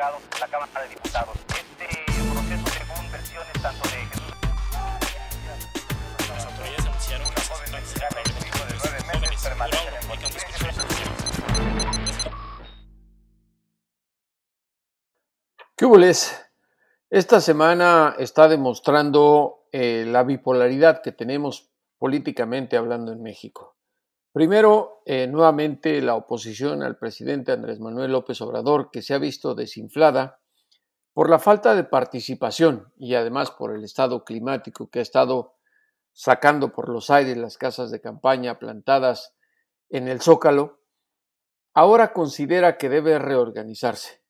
otorgado la Cámara de Diputados. Este proceso, según versiones tanto de Jesús. Las autoridades anunciaron que mexicana y su hijo de nueve meses permanecen en Monterrey. ¿Qué hubo, les? Esta semana está demostrando eh, la bipolaridad que tenemos políticamente hablando en México. Primero, eh, nuevamente la oposición al presidente Andrés Manuel López Obrador, que se ha visto desinflada por la falta de participación y además por el estado climático que ha estado sacando por los aires las casas de campaña plantadas en el Zócalo, ahora considera que debe reorganizarse.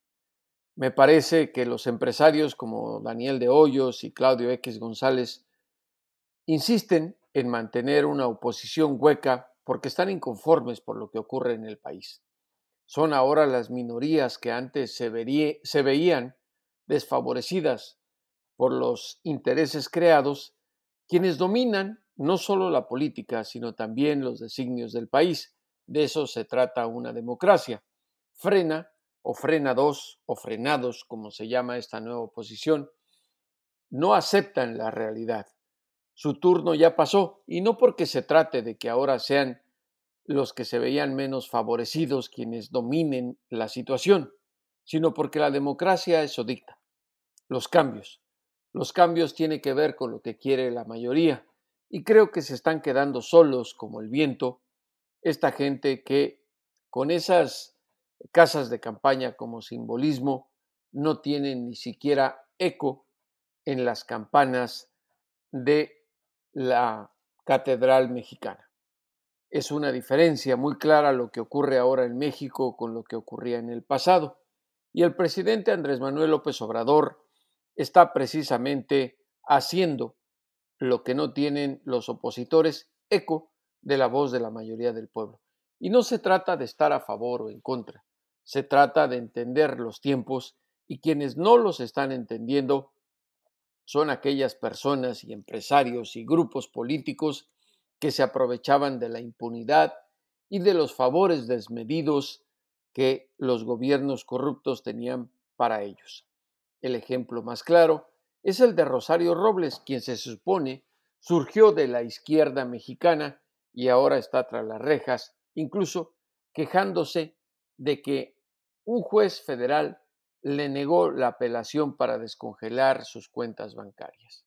Me parece que los empresarios como Daniel de Hoyos y Claudio X González insisten en mantener una oposición hueca porque están inconformes por lo que ocurre en el país. Son ahora las minorías que antes se, veían desfavorecidas por los intereses creados, quienes dominan no solo la política, sino también los designios del país. De eso se trata una democracia. Frena o frena dos o frenados, como se llama esta nueva oposición, no aceptan la realidad. Su turno ya pasó, y no porque se trate de que ahora sean los que se veían menos favorecidos quienes dominen la situación, sino porque la democracia eso dicta. Los cambios. Los cambios tienen que ver con lo que quiere la mayoría, y creo que se están quedando solos como el viento esta gente que con esas casas de campaña como simbolismo no tienen ni siquiera eco en las campanas de la Catedral Mexicana. Es una diferencia muy clara lo que ocurre ahora en México con lo que ocurría en el pasado. Y el presidente Andrés Manuel López Obrador está precisamente haciendo lo que no tienen los opositores, eco de la voz de la mayoría del pueblo. Y no se trata de estar a favor o en contra, se trata de entender los tiempos y quienes no los están entendiendo son aquellas personas y empresarios y grupos políticos que se aprovechaban de la impunidad y de los favores desmedidos que los gobiernos corruptos tenían para ellos. El ejemplo más claro es el de Rosario Robles, quien se supone surgió de la izquierda mexicana y ahora está tras las rejas, incluso quejándose de que un juez federal le negó la apelación para descongelar sus cuentas bancarias.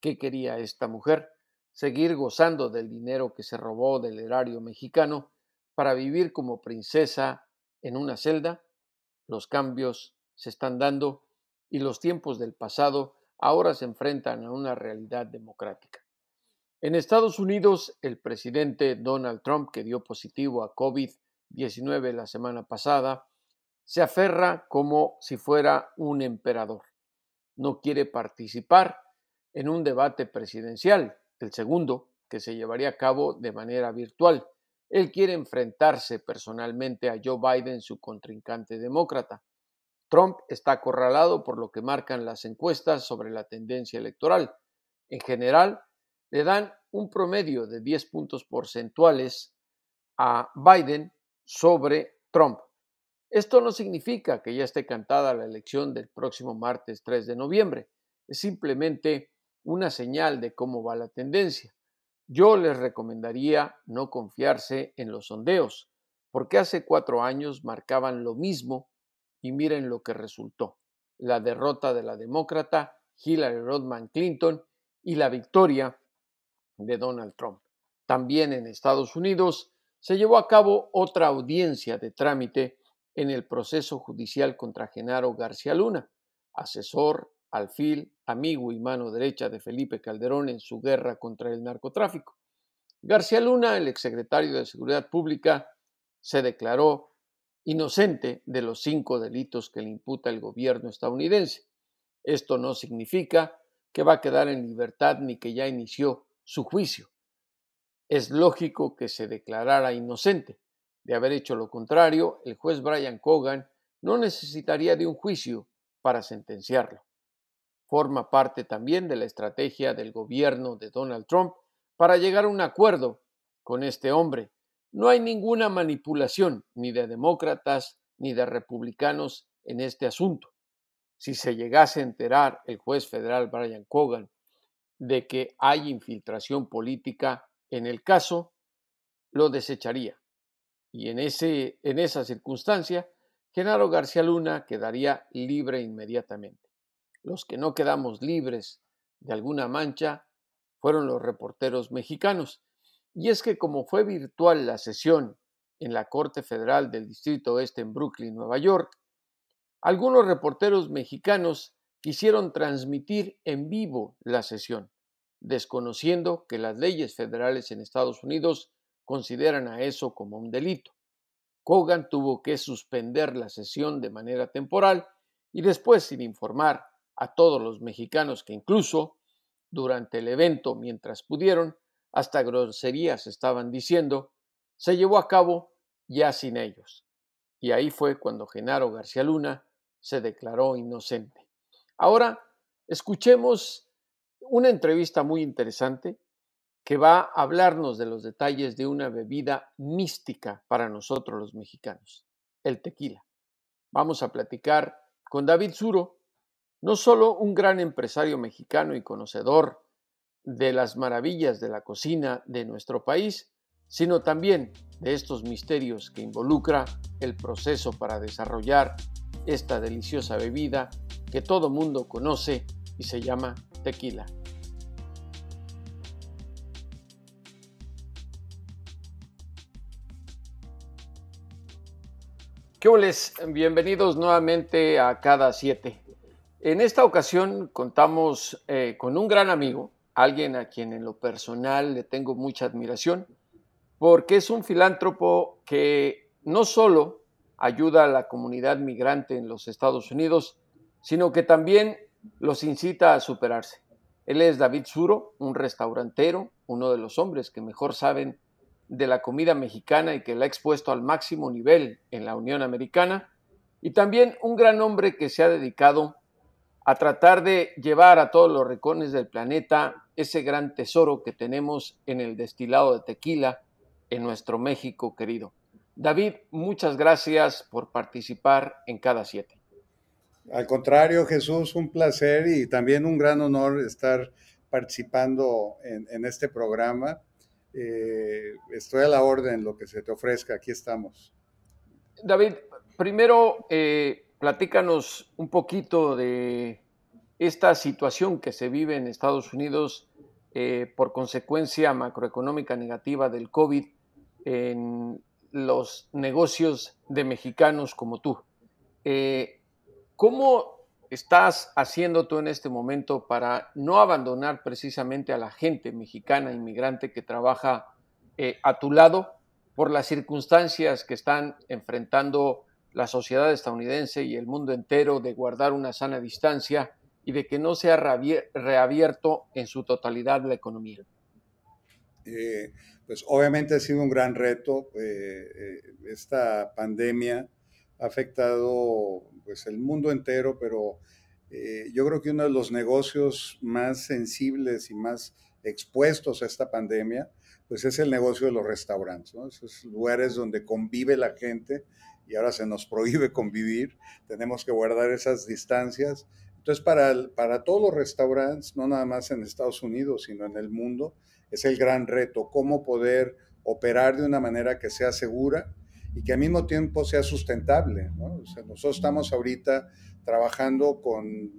¿Qué quería esta mujer? Seguir gozando del dinero que se robó del erario mexicano para vivir como princesa en una celda. Los cambios se están dando y los tiempos del pasado ahora se enfrentan a una realidad democrática. En Estados Unidos, el presidente Donald Trump, que dio positivo a COVID-19 la semana pasada, se aferra como si fuera un emperador. No quiere participar en un debate presidencial, el segundo, que se llevaría a cabo de manera virtual. Él quiere enfrentarse personalmente a Joe Biden, su contrincante demócrata. Trump está acorralado por lo que marcan las encuestas sobre la tendencia electoral. En general, le dan un promedio de 10 puntos porcentuales a Biden sobre Trump. Esto no significa que ya esté cantada la elección del próximo martes 3 de noviembre, es simplemente una señal de cómo va la tendencia. Yo les recomendaría no confiarse en los sondeos, porque hace cuatro años marcaban lo mismo y miren lo que resultó. La derrota de la demócrata Hillary Rodman Clinton y la victoria de Donald Trump. También en Estados Unidos se llevó a cabo otra audiencia de trámite en el proceso judicial contra Genaro García Luna, asesor, alfil, amigo y mano derecha de Felipe Calderón en su guerra contra el narcotráfico. García Luna, el exsecretario de Seguridad Pública, se declaró inocente de los cinco delitos que le imputa el gobierno estadounidense. Esto no significa que va a quedar en libertad ni que ya inició su juicio. Es lógico que se declarara inocente, de haber hecho lo contrario, el juez Brian Cogan no necesitaría de un juicio para sentenciarlo. Forma parte también de la estrategia del gobierno de Donald Trump para llegar a un acuerdo con este hombre. No hay ninguna manipulación ni de demócratas ni de republicanos en este asunto. si se llegase a enterar el juez federal Brian Cogan de que hay infiltración política en el caso, lo desecharía. Y en, ese, en esa circunstancia, Genaro García Luna quedaría libre inmediatamente. Los que no quedamos libres de alguna mancha fueron los reporteros mexicanos. Y es que como fue virtual la sesión en la Corte Federal del Distrito Oeste en Brooklyn, Nueva York, algunos reporteros mexicanos quisieron transmitir en vivo la sesión, desconociendo que las leyes federales en Estados Unidos consideran a eso como un delito. Kogan tuvo que suspender la sesión de manera temporal y después, sin informar a todos los mexicanos que incluso durante el evento, mientras pudieron, hasta groserías estaban diciendo, se llevó a cabo ya sin ellos. Y ahí fue cuando Genaro García Luna se declaró inocente. Ahora escuchemos una entrevista muy interesante que va a hablarnos de los detalles de una bebida mística para nosotros los mexicanos, el tequila. Vamos a platicar con David Zuro, no solo un gran empresario mexicano y conocedor de las maravillas de la cocina de nuestro país, sino también de estos misterios que involucra el proceso para desarrollar esta deliciosa bebida que todo mundo conoce y se llama tequila. ¿Qué Bienvenidos nuevamente a Cada Siete. En esta ocasión contamos eh, con un gran amigo, alguien a quien en lo personal le tengo mucha admiración, porque es un filántropo que no solo ayuda a la comunidad migrante en los Estados Unidos, sino que también los incita a superarse. Él es David Zuro, un restaurantero, uno de los hombres que mejor saben de la comida mexicana y que la ha expuesto al máximo nivel en la Unión Americana, y también un gran hombre que se ha dedicado a tratar de llevar a todos los rincones del planeta ese gran tesoro que tenemos en el destilado de tequila en nuestro México querido. David, muchas gracias por participar en cada siete. Al contrario, Jesús, un placer y también un gran honor estar participando en, este programa. Eh, estoy a la orden, lo que se te ofrezca, aquí estamos. David, primero eh, platícanos un poquito de esta situación que se vive en Estados Unidos eh, por consecuencia macroeconómica negativa del COVID en los negocios de mexicanos como tú. Eh, ¿Cómo estás haciendo tú en este momento para no abandonar precisamente a la gente mexicana inmigrante que trabaja eh, a tu lado por las circunstancias que están enfrentando la sociedad estadounidense y el mundo entero de guardar una sana distancia y de que no sea reabierto en su totalidad la economía? Eh, pues obviamente ha sido un gran reto. Eh, esta pandemia ha afectado pues, el mundo entero, pero yo creo que uno de los negocios más sensibles y más expuestos a esta pandemia, pues es el negocio de los restaurantes, esos lugares donde convive la gente y ahora se nos prohíbe convivir, tenemos que guardar esas distancias. Entonces, para, para todos los restaurantes, no nada más en Estados Unidos, sino en el mundo, es el gran reto, cómo poder operar de una manera que sea segura y que al mismo tiempo sea sustentable. nosotros estamos ahorita trabajando con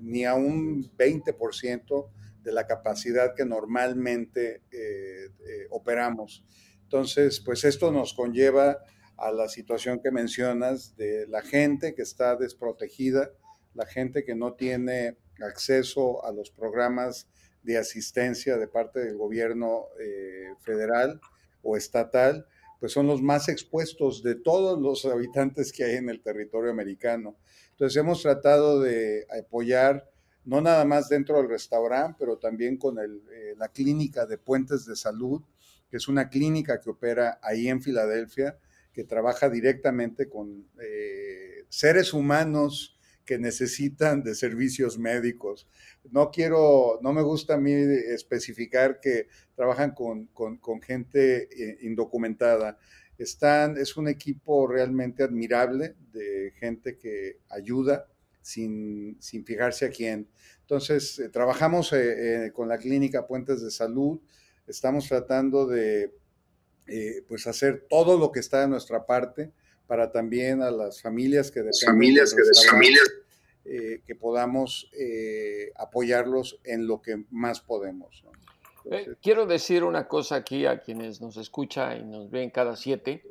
ni a un 20% de la capacidad que normalmente eh, eh, operamos. Entonces, pues esto nos conlleva a la situación que mencionas de la gente que está desprotegida, la gente que no tiene acceso a los programas de asistencia de parte del gobierno eh, federal o estatal, pues son los más expuestos de todos los habitantes que hay en el territorio americano. Entonces hemos tratado de apoyar no nada más dentro del restaurante, pero también con eh, la clínica de Puentes de Salud, que es una clínica que opera ahí en Filadelfia, que trabaja directamente con eh, seres humanos que necesitan de servicios médicos. No quiero, no me gusta a mí especificar que trabajan con, gente eh, indocumentada. Están, es un equipo realmente admirable de gente que ayuda sin, sin fijarse a quién. Entonces, eh, trabajamos eh, con la clínica Puentes de Salud, estamos tratando de pues hacer todo lo que está de nuestra parte para también a las familias que dependen familias que, familias. que podamos apoyarlos en lo que más podemos. quiero decir una cosa aquí a quienes nos escuchan y nos ven cada siete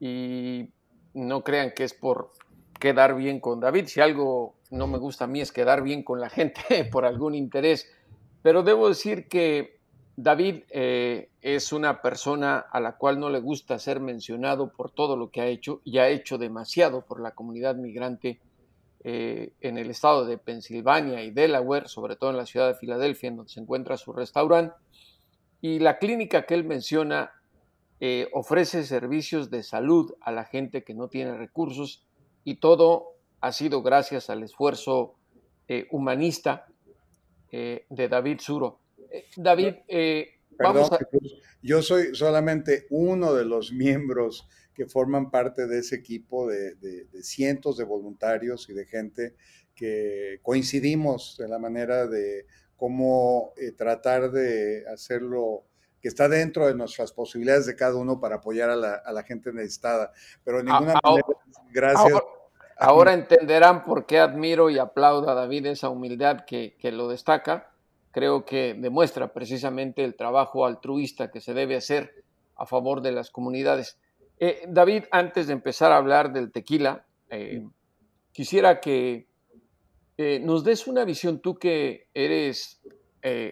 y no crean que es por quedar bien con David. Si algo no me gusta a mí es quedar bien con la gente por algún interés. Pero debo decir que David eh, es una persona a la cual no le gusta ser mencionado por todo lo que ha hecho y ha hecho demasiado por la comunidad migrante eh, en el estado de Pensilvania y Delaware, sobre todo en la ciudad de Filadelfia, en donde se encuentra su restaurante. Y la clínica que él menciona eh, ofrece servicios de salud a la gente que no tiene recursos y todo ha sido gracias al esfuerzo humanista de David Suro. David, vamos a... Yo soy solamente uno de los miembros que forman parte de ese equipo de, de cientos de voluntarios y de gente que coincidimos en la manera de cómo tratar de hacerlo que está dentro de nuestras posibilidades de cada uno para apoyar a la, gente necesitada. Pero de ninguna manera, gracias. Ahora, entenderán por qué admiro y aplaudo a David esa humildad que, lo destaca. Creo que demuestra precisamente el trabajo altruista que se debe hacer a favor de las comunidades. Eh, David, antes de empezar a hablar del tequila, eh, quisiera que eh, nos des una visión, tú que eres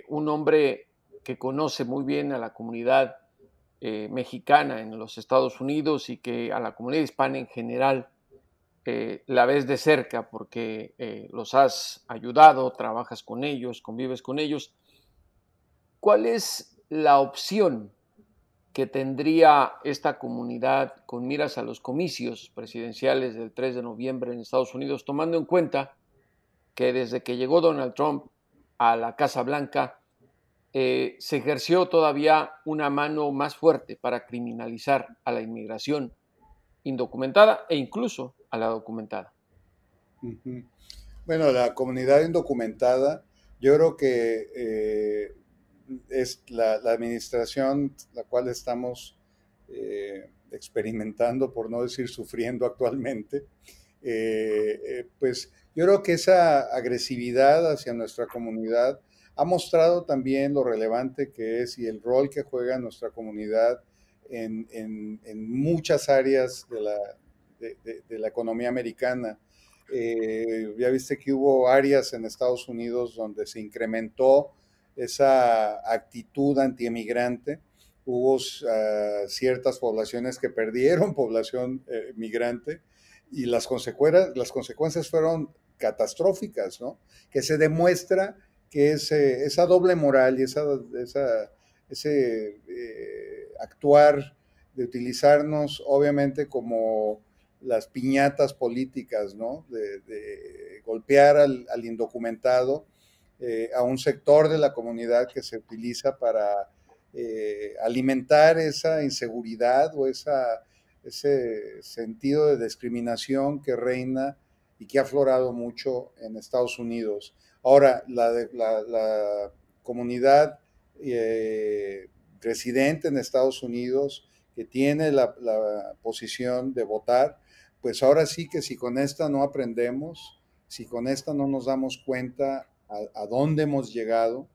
un hombre que conoce muy bien a la comunidad mexicana en los Estados Unidos y que a la comunidad hispana en general eh, la ves de cerca porque eh, los has ayudado, trabajas con ellos, convives con ellos. ¿Cuál es la opción que tendría esta comunidad con miras a los comicios presidenciales del 3 de noviembre en Estados Unidos, tomando en cuenta que desde que llegó Donald Trump a la Casa Blanca, eh, se ejerció todavía una mano más fuerte para criminalizar a la inmigración indocumentada e incluso a la documentada. Bueno, la comunidad indocumentada, yo creo que eh, es la, administración la cual estamos eh, experimentando, por no decir sufriendo actualmente, pues yo creo que esa agresividad hacia nuestra comunidad ha mostrado también lo relevante que es y el rol que juega nuestra comunidad en, muchas áreas de la, de, la economía americana. Eh, ya viste que hubo áreas en Estados Unidos donde se incrementó esa actitud antiemigrante. Hubo ah, ciertas poblaciones que perdieron población eh, migrante y las consecuencias, las consecuencias fueron catastróficas, ¿no? Que se demuestra que es, esa doble moral y esa, ese eh, actuar de utilizarnos obviamente como las piñatas políticas, ¿no? De, golpear al, indocumentado, eh, a un sector de la comunidad que se utiliza para eh, alimentar esa inseguridad o ese sentido de discriminación que reina y que ha aflorado mucho en Estados Unidos. Ahora, la, comunidad eh, residente en Estados Unidos que tiene la, posición de votar, pues ahora sí que si con esta no aprendemos, si con esta no nos damos cuenta a, dónde hemos llegado,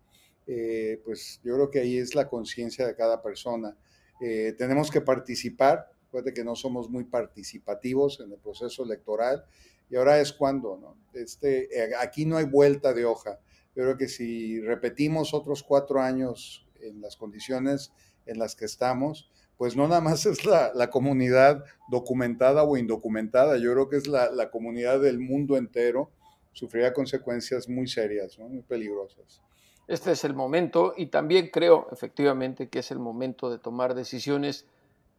eh, pues yo creo que ahí es la conciencia de cada persona. Eh, tenemos que participar, puede que no somos muy participativos en el proceso electoral, y ahora es cuando, ¿no? Este, eh, aquí no hay vuelta de hoja. Yo creo que si repetimos otros cuatro años en las condiciones en las que estamos, pues no nada más es la, la comunidad documentada o indocumentada, yo creo que es la, la comunidad del mundo entero, sufrirá consecuencias muy serias, ¿no? muy peligrosas. Este es el momento y también creo efectivamente que es el momento de tomar decisiones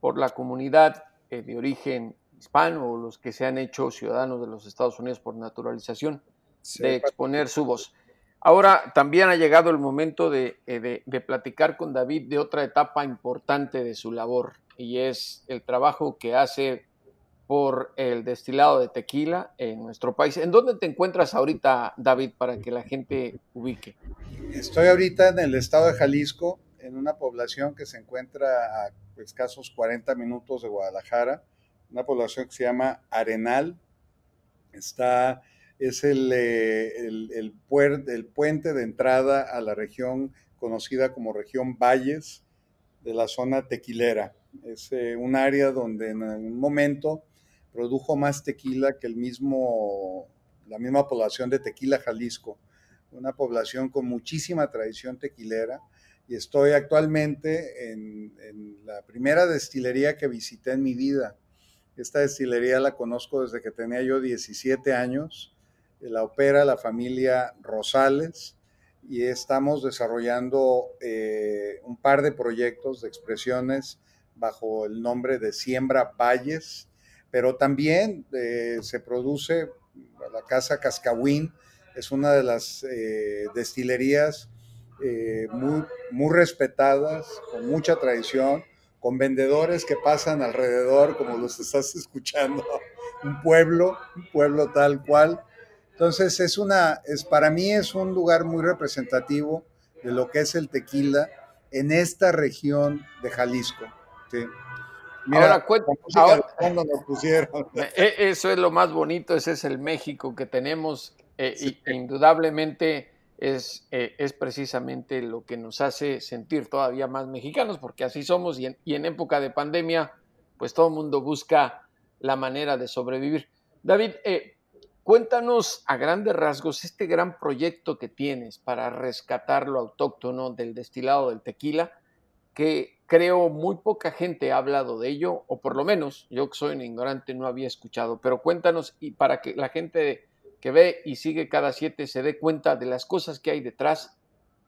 por la comunidad eh, de origen hispano o los que se han hecho ciudadanos de los Estados Unidos por naturalización, de exponer su voz. Ahora también ha llegado el momento eh, de, de, platicar con David de otra etapa importante de su labor y es el trabajo que hace por el destilado de tequila en nuestro país. ¿En dónde te encuentras ahorita, David, para que la gente ubique? Estoy ahorita en el estado de Jalisco, en una población que se encuentra a escasos 40 minutos de Guadalajara, una población que se llama Arenal. Está, es el, eh, el, puente de entrada a la región conocida como región Valles de la zona tequilera. Es eh, un área donde en un momento produjo más tequila que el mismo, la misma población de Tequila, Jalisco, una población con muchísima tradición tequilera. Y estoy actualmente en, en la primera destilería que visité en mi vida. Esta destilería la conozco desde que tenía yo 17 años. La opera la familia Rosales y estamos desarrollando eh, un par de proyectos de expresiones bajo el nombre de Siembra Valles pero también eh, se produce, la Casa Cascahuín es una de las eh, destilerías eh, muy, muy respetadas, con mucha tradición, con vendedores que pasan alrededor, como los estás escuchando, un pueblo, un pueblo tal cual. Entonces es una, es, para mí es un lugar muy representativo de lo que es el tequila en esta región de Jalisco. ¿sí? Mira, ahora, ahora nos pusieron. E, eso es lo más bonito, ese es el México que tenemos eh, sí. y indudablemente es, eh, es, precisamente lo que nos hace sentir todavía más mexicanos, porque así somos y en, y en época de pandemia, pues todo el mundo busca la manera de sobrevivir. David, eh, cuéntanos a grandes rasgos este gran proyecto que tienes para rescatar lo autóctono del destilado del tequila, que creo muy poca gente ha hablado de ello, o por lo menos yo que soy un ignorante no había escuchado, pero cuéntanos y para que la gente que ve y sigue cada siete se dé cuenta de las cosas que hay detrás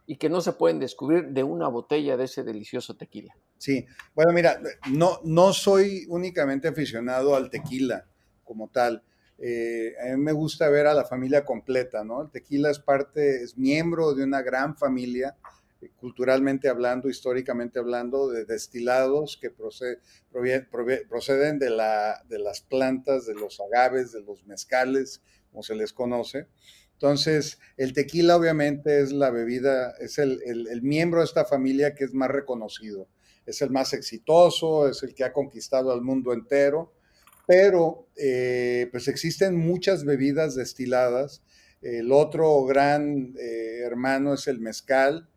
y que no se pueden descubrir de una botella de ese delicioso tequila. Sí, bueno, mira, no, no soy únicamente aficionado al tequila como tal. Eh, a mí me gusta ver a la familia completa, ¿no? El tequila es parte, es miembro de una gran familia culturalmente hablando, históricamente hablando, de destilados que procede, proceden de, la, las plantas, de los agaves, de los mezcales, como se les conoce. Entonces, el tequila obviamente es la bebida, es el, miembro de esta familia que es más reconocido, es el más exitoso, es el que ha conquistado al mundo entero, pero eh, pues existen muchas bebidas destiladas. El otro gran eh, hermano es el mezcal,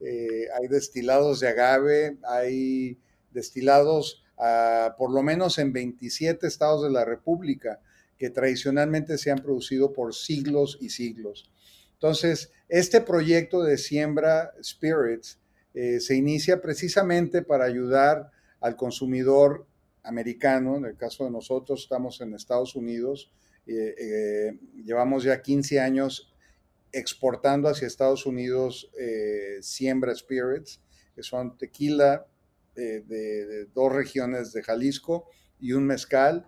eh, hay destilados de agave, hay destilados uh, por lo menos en 27 estados de la República que tradicionalmente se han producido por siglos y siglos. Entonces, este proyecto de siembra Spirits se inicia precisamente para ayudar al consumidor americano, en el caso de nosotros estamos en Estados Unidos, eh, eh, llevamos ya 15 años exportando hacia Estados Unidos eh, Siembra Spirits, que son tequila eh, de, de, dos regiones de Jalisco y un mezcal.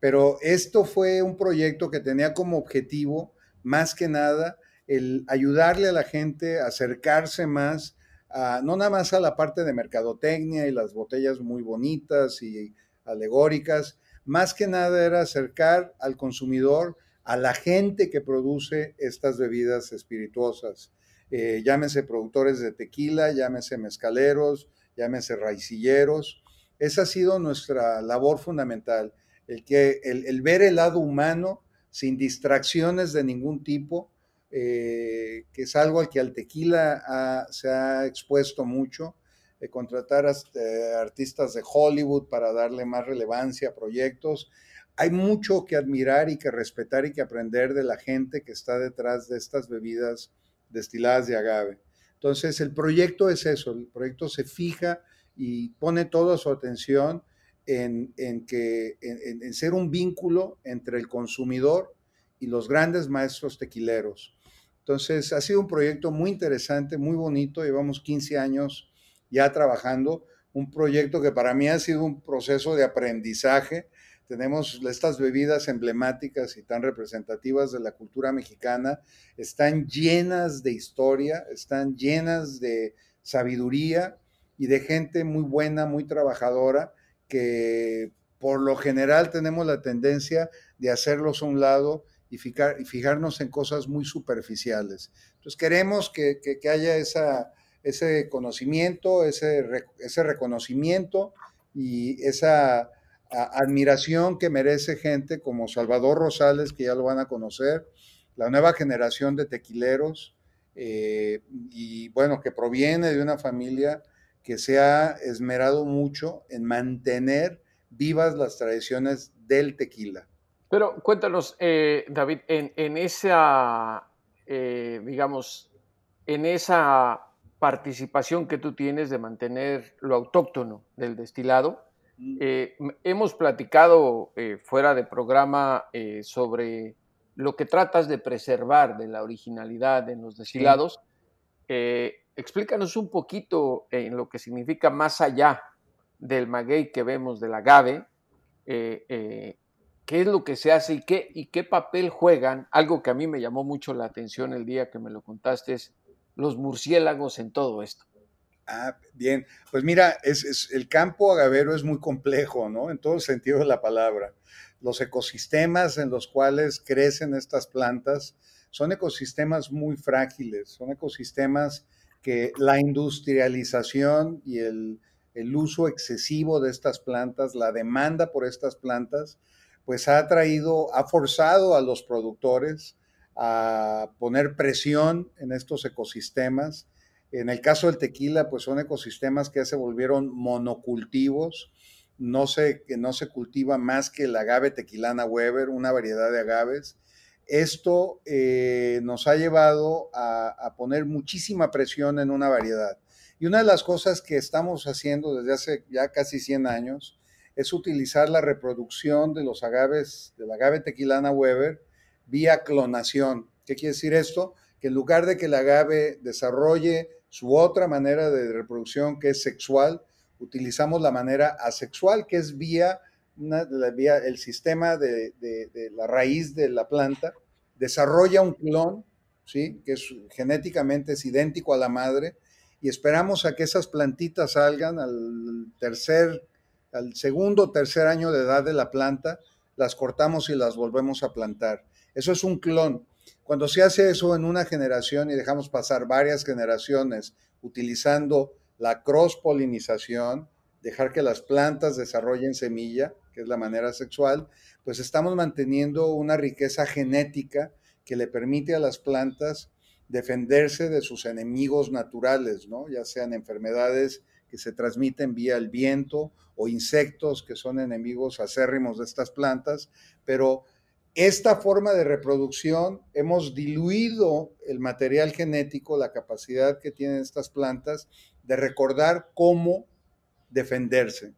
Pero esto fue un proyecto que tenía como objetivo, más que nada, el ayudarle a la gente a acercarse más, a, no nada más a la parte de mercadotecnia y las botellas muy bonitas y alegóricas, más que nada era acercar al consumidor a la gente que produce estas bebidas espirituosas. Eh, llámese productores de tequila, llámese mezcaleros, llámese raicilleros. Esa ha sido nuestra labor fundamental, el, que, el, ver el lado humano sin distracciones de ningún tipo, eh, que es algo al que al tequila se ha expuesto mucho, de contratar a, eh, artistas de Hollywood para darle más relevancia a proyectos hay mucho que admirar y que respetar y que aprender de la gente que está detrás de estas bebidas destiladas de agave. Entonces, el proyecto es eso, el proyecto se fija y pone toda su atención en, en que, en, ser un vínculo entre el consumidor y los grandes maestros tequileros. Entonces, ha sido un proyecto muy interesante, muy bonito, llevamos 15 años ya trabajando, un proyecto que para mí ha sido un proceso de aprendizaje, tenemos estas bebidas emblemáticas y tan representativas de la cultura mexicana, están llenas de historia, están llenas de sabiduría y de gente muy buena, muy trabajadora, que por lo general tenemos la tendencia de hacerlos a un lado y, fijarnos en cosas muy superficiales. Entonces queremos que, haya esa, ese conocimiento, ese, ese reconocimiento y esa admiración que merece gente como Salvador Rosales, que ya lo van a conocer, la nueva generación de tequileros, eh, y bueno, que proviene de una familia que se ha esmerado mucho en mantener vivas las tradiciones del tequila. Pero cuéntanos, eh, David, en, esa, eh, digamos, en esa participación que tú tienes de mantener lo autóctono del destilado, mm. hemos platicado fuera de programa sobre lo que tratas de preservar de la originalidad en los destilados. Eh, explícanos un poquito en lo que significa más allá del maguey que vemos del agave, eh, eh, qué es lo que se hace y qué, y qué papel juegan. Algo que a mí me llamó mucho la atención el día que me lo contaste es los murciélagos en todo esto. Ah, bien. Pues mira, es, el campo agavero es muy complejo, ¿no? En todo el sentido de la palabra los ecosistemas en los cuales crecen estas plantas son ecosistemas muy frágiles, son ecosistemas que la industrialización y el, uso excesivo de estas plantas, la demanda por estas plantas, pues ha traído, ha forzado a los productores a poner presión en estos ecosistemas. En el caso del tequila, pues son ecosistemas que ya se volvieron monocultivos, no se, no se cultiva más que el agave tequilana Weber, una variedad de agaves. Esto eh, nos ha llevado a, poner muchísima presión en una variedad. Y una de las cosas que estamos haciendo desde hace ya casi 100 años es utilizar la reproducción de los agaves, del agave tequilana Weber, vía clonación. ¿Qué quiere decir esto? Que en lugar de que el agave desarrolle su otra manera de reproducción que es sexual, utilizamos la manera asexual, que es vía, el sistema de, la raíz de la planta, desarrolla un clon, ¿sí? que genéticamente es idéntico a la madre, y esperamos a que esas plantitas salgan al tercer, al segundo o tercer año de edad de la planta, las cortamos y las volvemos a plantar. Eso es un clon. Cuando se hace eso en una generación y dejamos pasar varias generaciones utilizando la cross-polinización, dejar que las plantas desarrollen semilla, que es la manera sexual, pues estamos manteniendo una riqueza genética que le permite a las plantas defenderse de sus enemigos naturales, ¿no? ya sean enfermedades que se transmiten vía el viento o insectos que son enemigos acérrimos de estas plantas, pero esta forma de reproducción hemos diluido el material genético, la capacidad que tienen estas plantas de recordar cómo defenderse.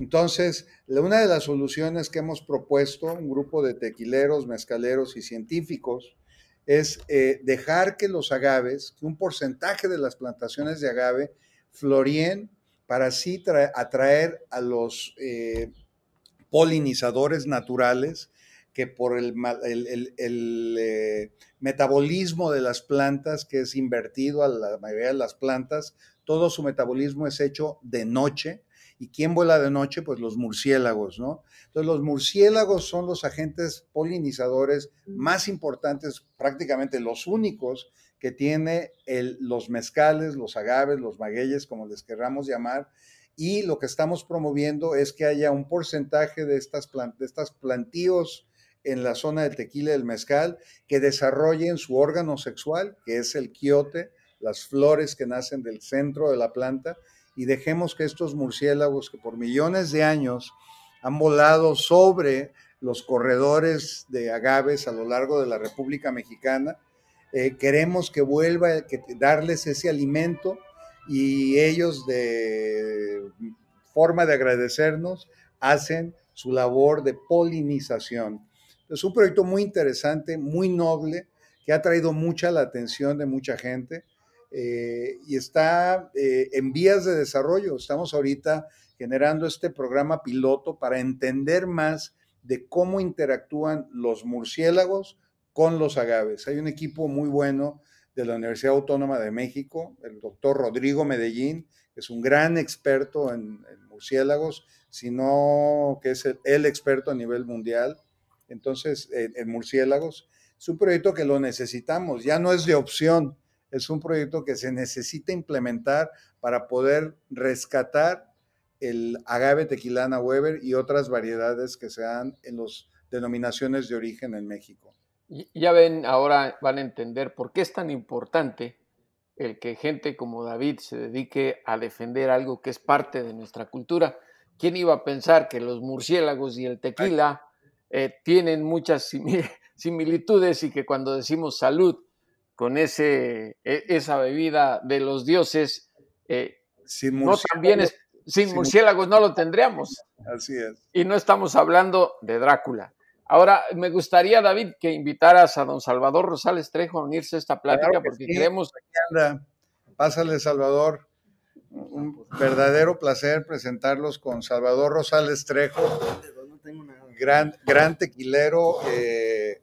Entonces, una de las soluciones que hemos propuesto, un grupo de tequileros, mezcaleros y científicos, es eh, dejar que los agaves, que un porcentaje de las plantaciones de agave florien para así atraer a los eh, polinizadores naturales que por el, eh, metabolismo de las plantas, que es invertido a la mayoría de las plantas, todo su metabolismo es hecho de noche. ¿Y quién vuela de noche? Pues los murciélagos, ¿no? Entonces los murciélagos son los agentes polinizadores más importantes, prácticamente los únicos que tiene los mezcales, los agaves, los magueyes, como les querramos llamar, y lo que estamos promoviendo es que haya un porcentaje de estas, de estas plantíos en la zona del tequila y del mezcal que desarrollen su órgano sexual, que es el quiote, las flores que nacen del centro de la planta y dejemos que estos murciélagos que por millones de años han volado sobre los corredores de agaves a lo largo de la República Mexicana, eh, queremos que vuelva, que darles ese alimento y ellos de forma de agradecernos hacen su labor de polinización. Es un proyecto muy interesante, muy noble, que ha traído mucha la atención de mucha gente. Eh, y está eh, en vías de desarrollo. Estamos ahorita generando este programa piloto para entender más de cómo interactúan los murciélagos con los agaves. Hay un equipo muy bueno de la Universidad Autónoma de México, el doctor Rodrigo Medellín, es un gran experto en, murciélagos, sino que es el, experto a nivel mundial. Entonces, en, murciélagos, es un proyecto que lo necesitamos, ya no es de opción, es un proyecto que se necesita implementar para poder rescatar el agave tequilana Weber y otras variedades que se dan en las denominaciones de origen en México. Ya ven, ahora van a entender por qué es tan importante el que gente como David se dedique a defender algo que es parte de nuestra cultura. ¿Quién iba a pensar que los murciélagos y el tequila eh, tienen muchas similitudes y que cuando decimos salud con ese, e, esa bebida de los dioses, eh, no también es, sin, murciélagos no lo tendríamos? Así es. Y no estamos hablando de Drácula. Ahora, me gustaría, David, que invitaras a don Salvador Rosales Trejo a unirse a esta plática porque queremos... Pásale, Salvador. Un verdadero placer presentarlos con Salvador Rosales Trejo, gran, gran tequilero, eh,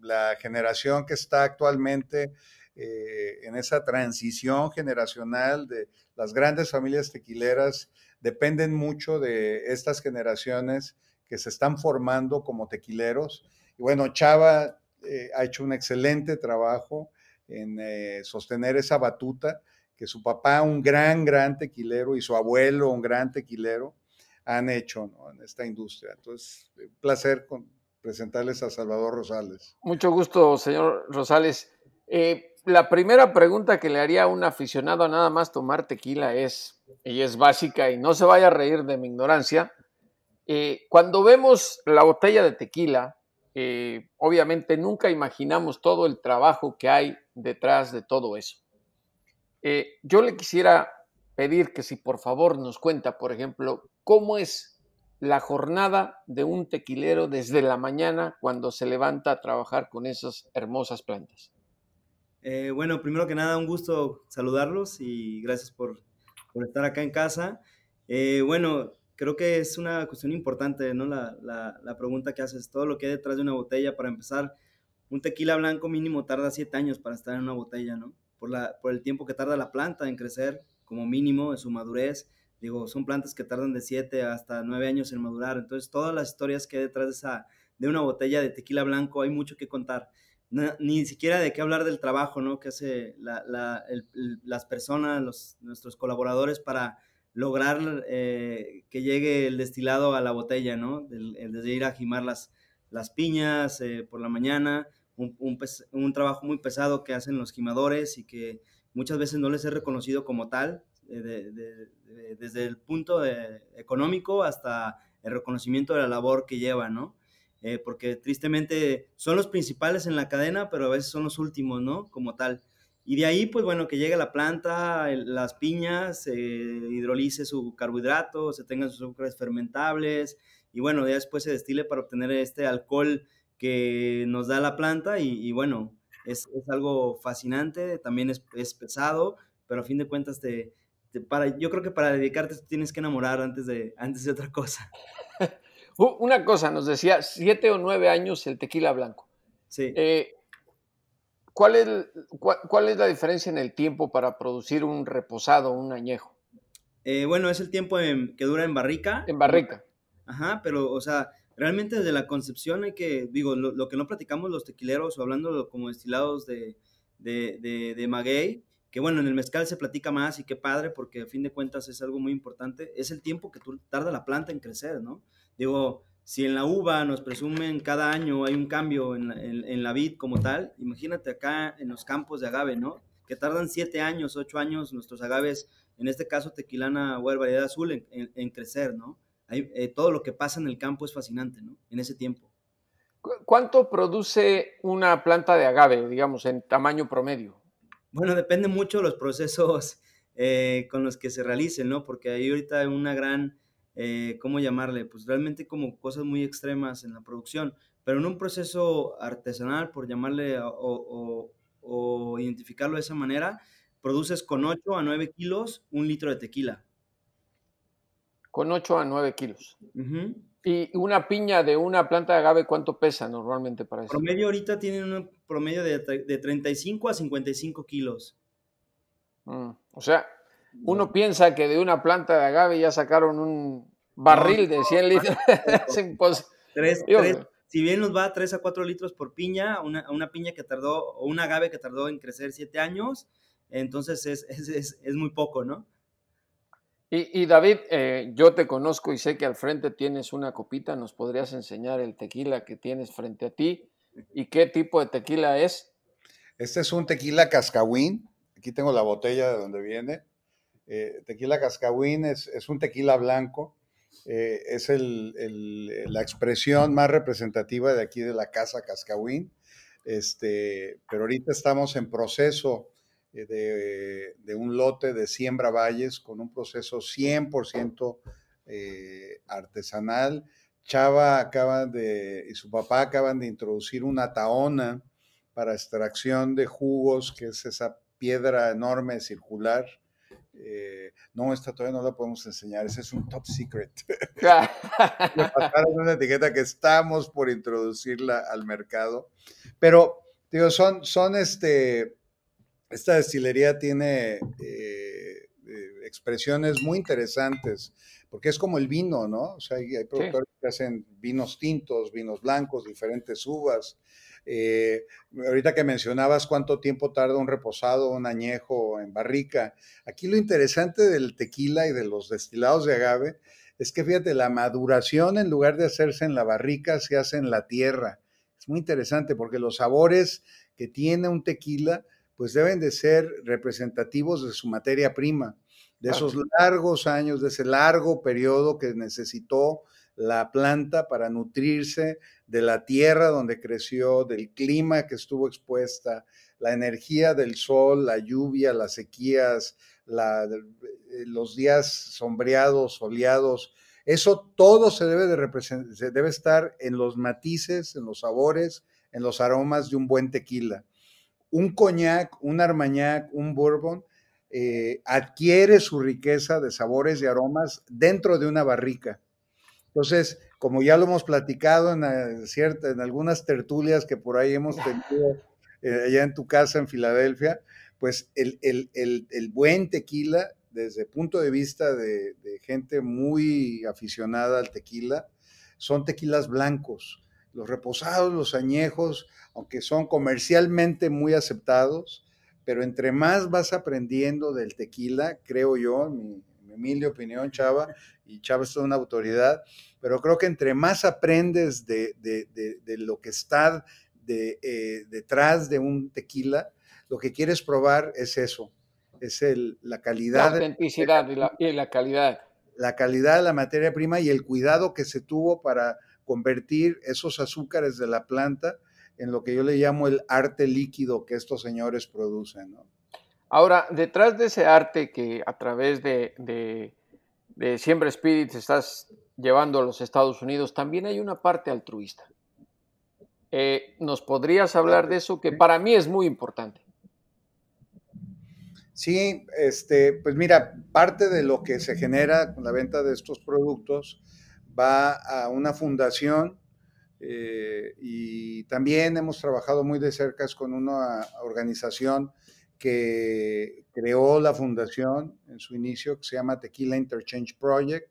la generación que está actualmente eh, en esa transición generacional de las grandes familias tequileras, dependen mucho de estas generaciones que se están formando como tequileros. Y bueno, Chava eh, ha hecho un excelente trabajo en eh, sostener esa batuta que su papá, un gran, gran tequilero, y su abuelo, un gran tequilero, han hecho en esta industria. Entonces, un placer presentarles a Salvador Rosales. Mucho gusto, señor Rosales. Eh, la primera pregunta que le haría a un aficionado a nada más tomar tequila es, y es básica, y no se vaya a reír de mi ignorancia, eh, cuando vemos la botella de tequila, eh, obviamente nunca imaginamos todo el trabajo que hay detrás de todo eso. Eh, yo le quisiera pedir que si por favor nos cuenta, por ejemplo, cómo es la jornada de un tequilero desde la mañana cuando se levanta a trabajar con esas hermosas plantas. bueno, primero que nada, un gusto saludarlos y gracias por, por estar acá en casa. bueno, creo que es una cuestión importante, ¿no? La, la, pregunta que haces, todo lo que hay detrás de una botella, para empezar, un tequila blanco mínimo tarda siete años para estar en una botella, ¿no? Por, la, por el tiempo que tarda la planta en crecer, como mínimo, en su madurez. Digo, son plantas que tardan de siete hasta nueve años en madurar. Entonces, todas las historias que hay detrás de, esa, de una botella de tequila blanco, hay mucho que contar. ni siquiera de qué hablar del trabajo, ¿no? Que hace las personas, los, nuestros colaboradores para lograr eh, que llegue el destilado a la botella, ¿no? Desde ir a jimar las, las piñas eh, por la mañana, un, un, trabajo muy pesado que hacen los jimadores y que muchas veces no les es reconocido como tal, eh, desde el punto económico hasta el reconocimiento de la labor que llevan, ¿no? porque tristemente son los principales en la cadena, pero a veces son los últimos, ¿no? Como tal. Y de ahí, pues bueno, que llegue la planta, las piñas, se hidrolice su carbohidrato, se tengan sus azúcares fermentables y bueno, ya después se destile para obtener este alcohol que nos da la planta y, bueno, es, algo fascinante, también es, pesado, pero a fin de cuentas te, para, yo creo que para dedicarte tienes que enamorar antes de, antes de otra cosa. Una cosa, nos decía, siete o nueve años el tequila blanco. Sí. Eh, ¿Cuál es, cuál, es la diferencia en el tiempo para producir un reposado, un añejo? Eh, bueno, es el tiempo que dura en barrica. En barrica. Ajá, pero, o sea, realmente desde la concepción hay que, digo, lo, que no platicamos los tequileros o hablando como destilados de, de, de, maguey, que bueno, en el mezcal se platica más y qué padre, porque a fin de cuentas es algo muy importante, es el tiempo que tarda la planta en crecer, ¿no? Digo, si en la uva nos presumen cada año hay un cambio en, la vid como tal, imagínate acá en los campos de agave, ¿no? Que tardan siete años, ocho años nuestros agaves, en este caso tequilana o variedad azul, en, crecer, ¿no? Eh, todo lo que pasa en el campo es fascinante, ¿no? En ese tiempo. ¿Cuánto produce una planta de agave, digamos, en tamaño promedio? Bueno, depende mucho de los procesos eh, con los que se realicen, ¿no? Porque hay ahorita una gran eh, ¿cómo llamarle? Pues realmente como cosas muy extremas en la producción, pero en un proceso artesanal, por llamarle o, identificarlo de esa manera, produces con 8 a 9 kilos un litro de tequila. Con 8 a 9 kilos. ¿Y una piña de una planta de agave cuánto pesa normalmente para eso? Promedio ahorita tienen un promedio de, de 35 a 55 kilos. Mm, o sea, Uno piensa que de una planta de agave ya sacaron un barril de 100 litros. tres, si bien nos va 3 a 4 litros por piña, una, una piña que tardó, o un agave que tardó en crecer 7 años, entonces es, es, es, muy poco, ¿no? Y, y David, eh, yo te conozco y sé que al frente tienes una copita, ¿nos podrías enseñar el tequila que tienes frente a ti? ¿Y qué tipo de tequila es? Este es un tequila cascahuín. Aquí tengo la botella de donde viene. Eh, tequila cascahuín es, es, un tequila blanco. Eh, es el, la expresión más representativa de aquí de la casa Cascahuín. Este, pero ahorita estamos en proceso de, de, un lote de siembra valles con un proceso 100% eh, artesanal. Chava acaba de, y su papá acaban de introducir una taona para extracción de jugos, que es esa piedra enorme circular. Eh, no, esta todavía no la podemos enseñar, ese es un top secret. Le pasaron una etiqueta que estamos por introducirla al mercado. Pero, digo, son, son este, esta destilería tiene eh, eh, expresiones muy interesantes, porque es como el vino, ¿no? O sea, hay, hay productores sí. que hacen vinos tintos, vinos blancos, diferentes uvas. Eh, ahorita que mencionabas cuánto tiempo tarda un reposado, un añejo en barrica, aquí lo interesante del tequila y de los destilados de agave es que fíjate, la maduración en lugar de hacerse en la barrica se hace en la tierra. Es muy interesante porque los sabores que tiene un tequila pues deben de ser representativos de su materia prima, de esos largos años, de ese largo periodo que necesitó la planta para nutrirse de la tierra donde creció, del clima que estuvo expuesta, la energía del sol, la lluvia, las sequías, la, los días sombreados, soleados. Eso todo se debe de representar, se debe estar en los matices, en los sabores, en los aromas de un buen tequila un coñac, un armañac, un bourbon, eh, adquiere su riqueza de sabores y aromas dentro de una barrica. Entonces, como ya lo hemos platicado en, eh, cierta, en algunas tertulias que por ahí hemos tenido eh, allá en tu casa en Filadelfia, pues el, el, el, el buen tequila, desde punto de vista de gente muy aficionada al tequila, son tequilas blancos los reposados, los añejos, aunque son comercialmente muy aceptados, pero entre más vas aprendiendo del tequila, creo yo, mi, mi humilde opinión, Chava, y Chava es una autoridad, pero creo que entre más aprendes de, de, de, de lo que está eh, detrás de un tequila, lo que quieres probar es eso, es el, la calidad. La autenticidad y la, y la calidad. La calidad de la materia prima y el cuidado que se tuvo para convertir esos azúcares de la planta en lo que yo le llamo el arte líquido que estos señores producen. ¿no? Ahora, detrás de ese arte que a través de, de, de Siembra Spirit estás llevando a los Estados Unidos, también hay una parte altruista. Eh, ¿Nos podrías hablar de eso? Que para mí es muy importante. Sí, este, pues mira, parte de lo que se genera con la venta de estos productos va a una fundación eh, y también hemos trabajado muy de cerca con una organización que creó la fundación en su inicio, que se llama Tequila Interchange Project.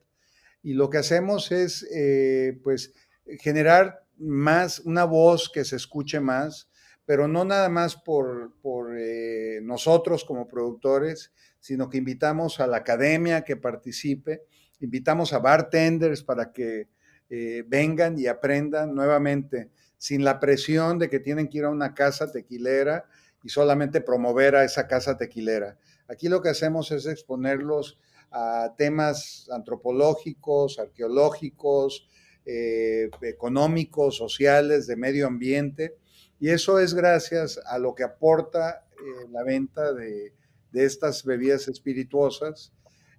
Y lo que hacemos es, eh, pues, generar más, una voz que se escuche más, pero no nada más por, por eh, nosotros como productores, sino que invitamos a la academia que participe invitamos a bartenders para que eh, vengan y aprendan nuevamente, sin la presión de que tienen que ir a una casa tequilera y solamente promover a esa casa tequilera. Aquí lo que hacemos es exponerlos a temas antropológicos, arqueológicos, eh, económicos, sociales, de medio ambiente, y eso es gracias a lo que aporta eh, la venta de, de estas bebidas espirituosas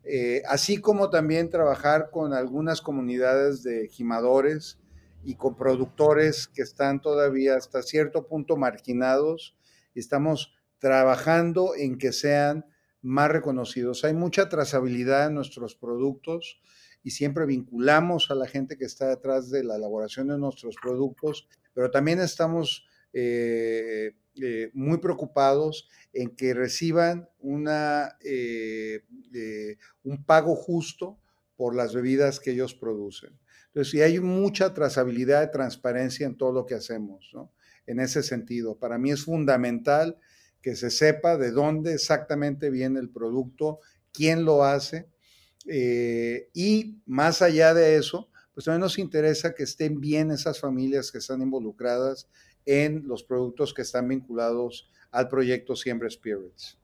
eh, así como también trabajar con algunas comunidades de gimadores y con productores que están todavía hasta cierto punto marginados estamos trabajando en que sean más reconocidos. Hay mucha trazabilidad en nuestros productos y siempre vinculamos a la gente que está detrás de la elaboración de nuestros productos, pero también estamos eh, eh, muy preocupados en que reciban una, un pago justo por las bebidas que ellos producen. Entonces, y hay mucha trazabilidad y transparencia en todo lo que hacemos, ¿no? En ese sentido, para mí es fundamental que se sepa de dónde exactamente viene el producto, quién lo hace, eh, y más allá de eso, pues también nos interesa que estén bien esas familias que están involucradas en los productos que están vinculados al proyecto Siempre Spirits.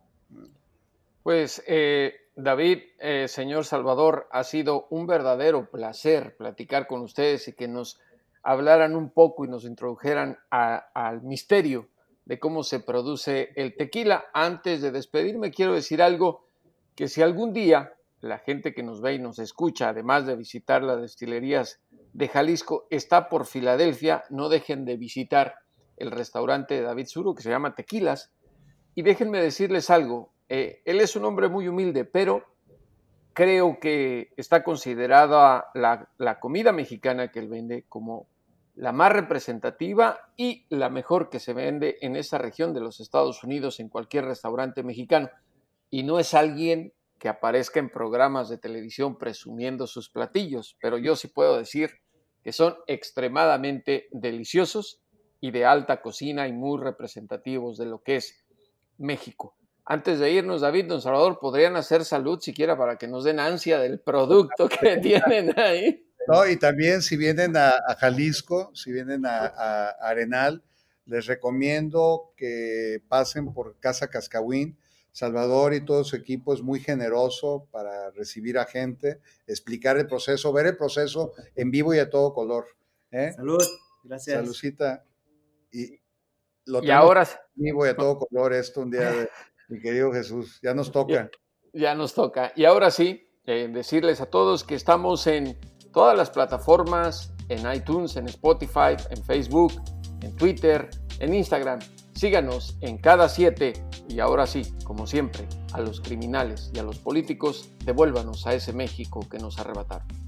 Pues eh, David, eh, señor Salvador, ha sido un verdadero placer platicar con ustedes y que nos hablaran un poco y nos introdujeran al misterio de cómo se produce el tequila. Antes de despedirme, quiero decir algo que si algún día la gente que nos ve y nos escucha, además de visitar las destilerías de Jalisco, está por Filadelfia, no dejen de visitar el restaurante de David Suro que se llama Tequilas. Y déjenme decirles algo, eh, él es un hombre muy humilde, pero creo que está considerada la, la comida mexicana que él vende como la más representativa y la mejor que se vende en esa región de los Estados Unidos en cualquier restaurante mexicano. Y no es alguien que aparezca en programas de televisión presumiendo sus platillos, pero yo sí puedo decir que son extremadamente deliciosos y de alta cocina y muy representativos de lo que es México. Antes de irnos, David, don Salvador, ¿podrían hacer salud siquiera para que nos den ansia del producto que tienen ahí? No, y también si vienen a, Jalisco, si vienen a, Arenal, les recomiendo que pasen por Casa Cascahuín. Salvador y todo su equipo es muy generoso para recibir a gente, explicar el proceso, ver el proceso en vivo y a todo color. ¿eh? Salud, gracias. Saludcita. Y, lo y ahora vivo y a todo color esto un día de mi querido Jesús. Ya nos toca. Ya, nos toca. Y ahora sí, eh, decirles a todos que estamos en todas las plataformas, en iTunes, en Spotify, en Facebook, en Twitter, en Instagram. Síganos en cada siete y ahora sí, como siempre, a los criminales y a los políticos, devuélvanos a ese México que nos arrebataron.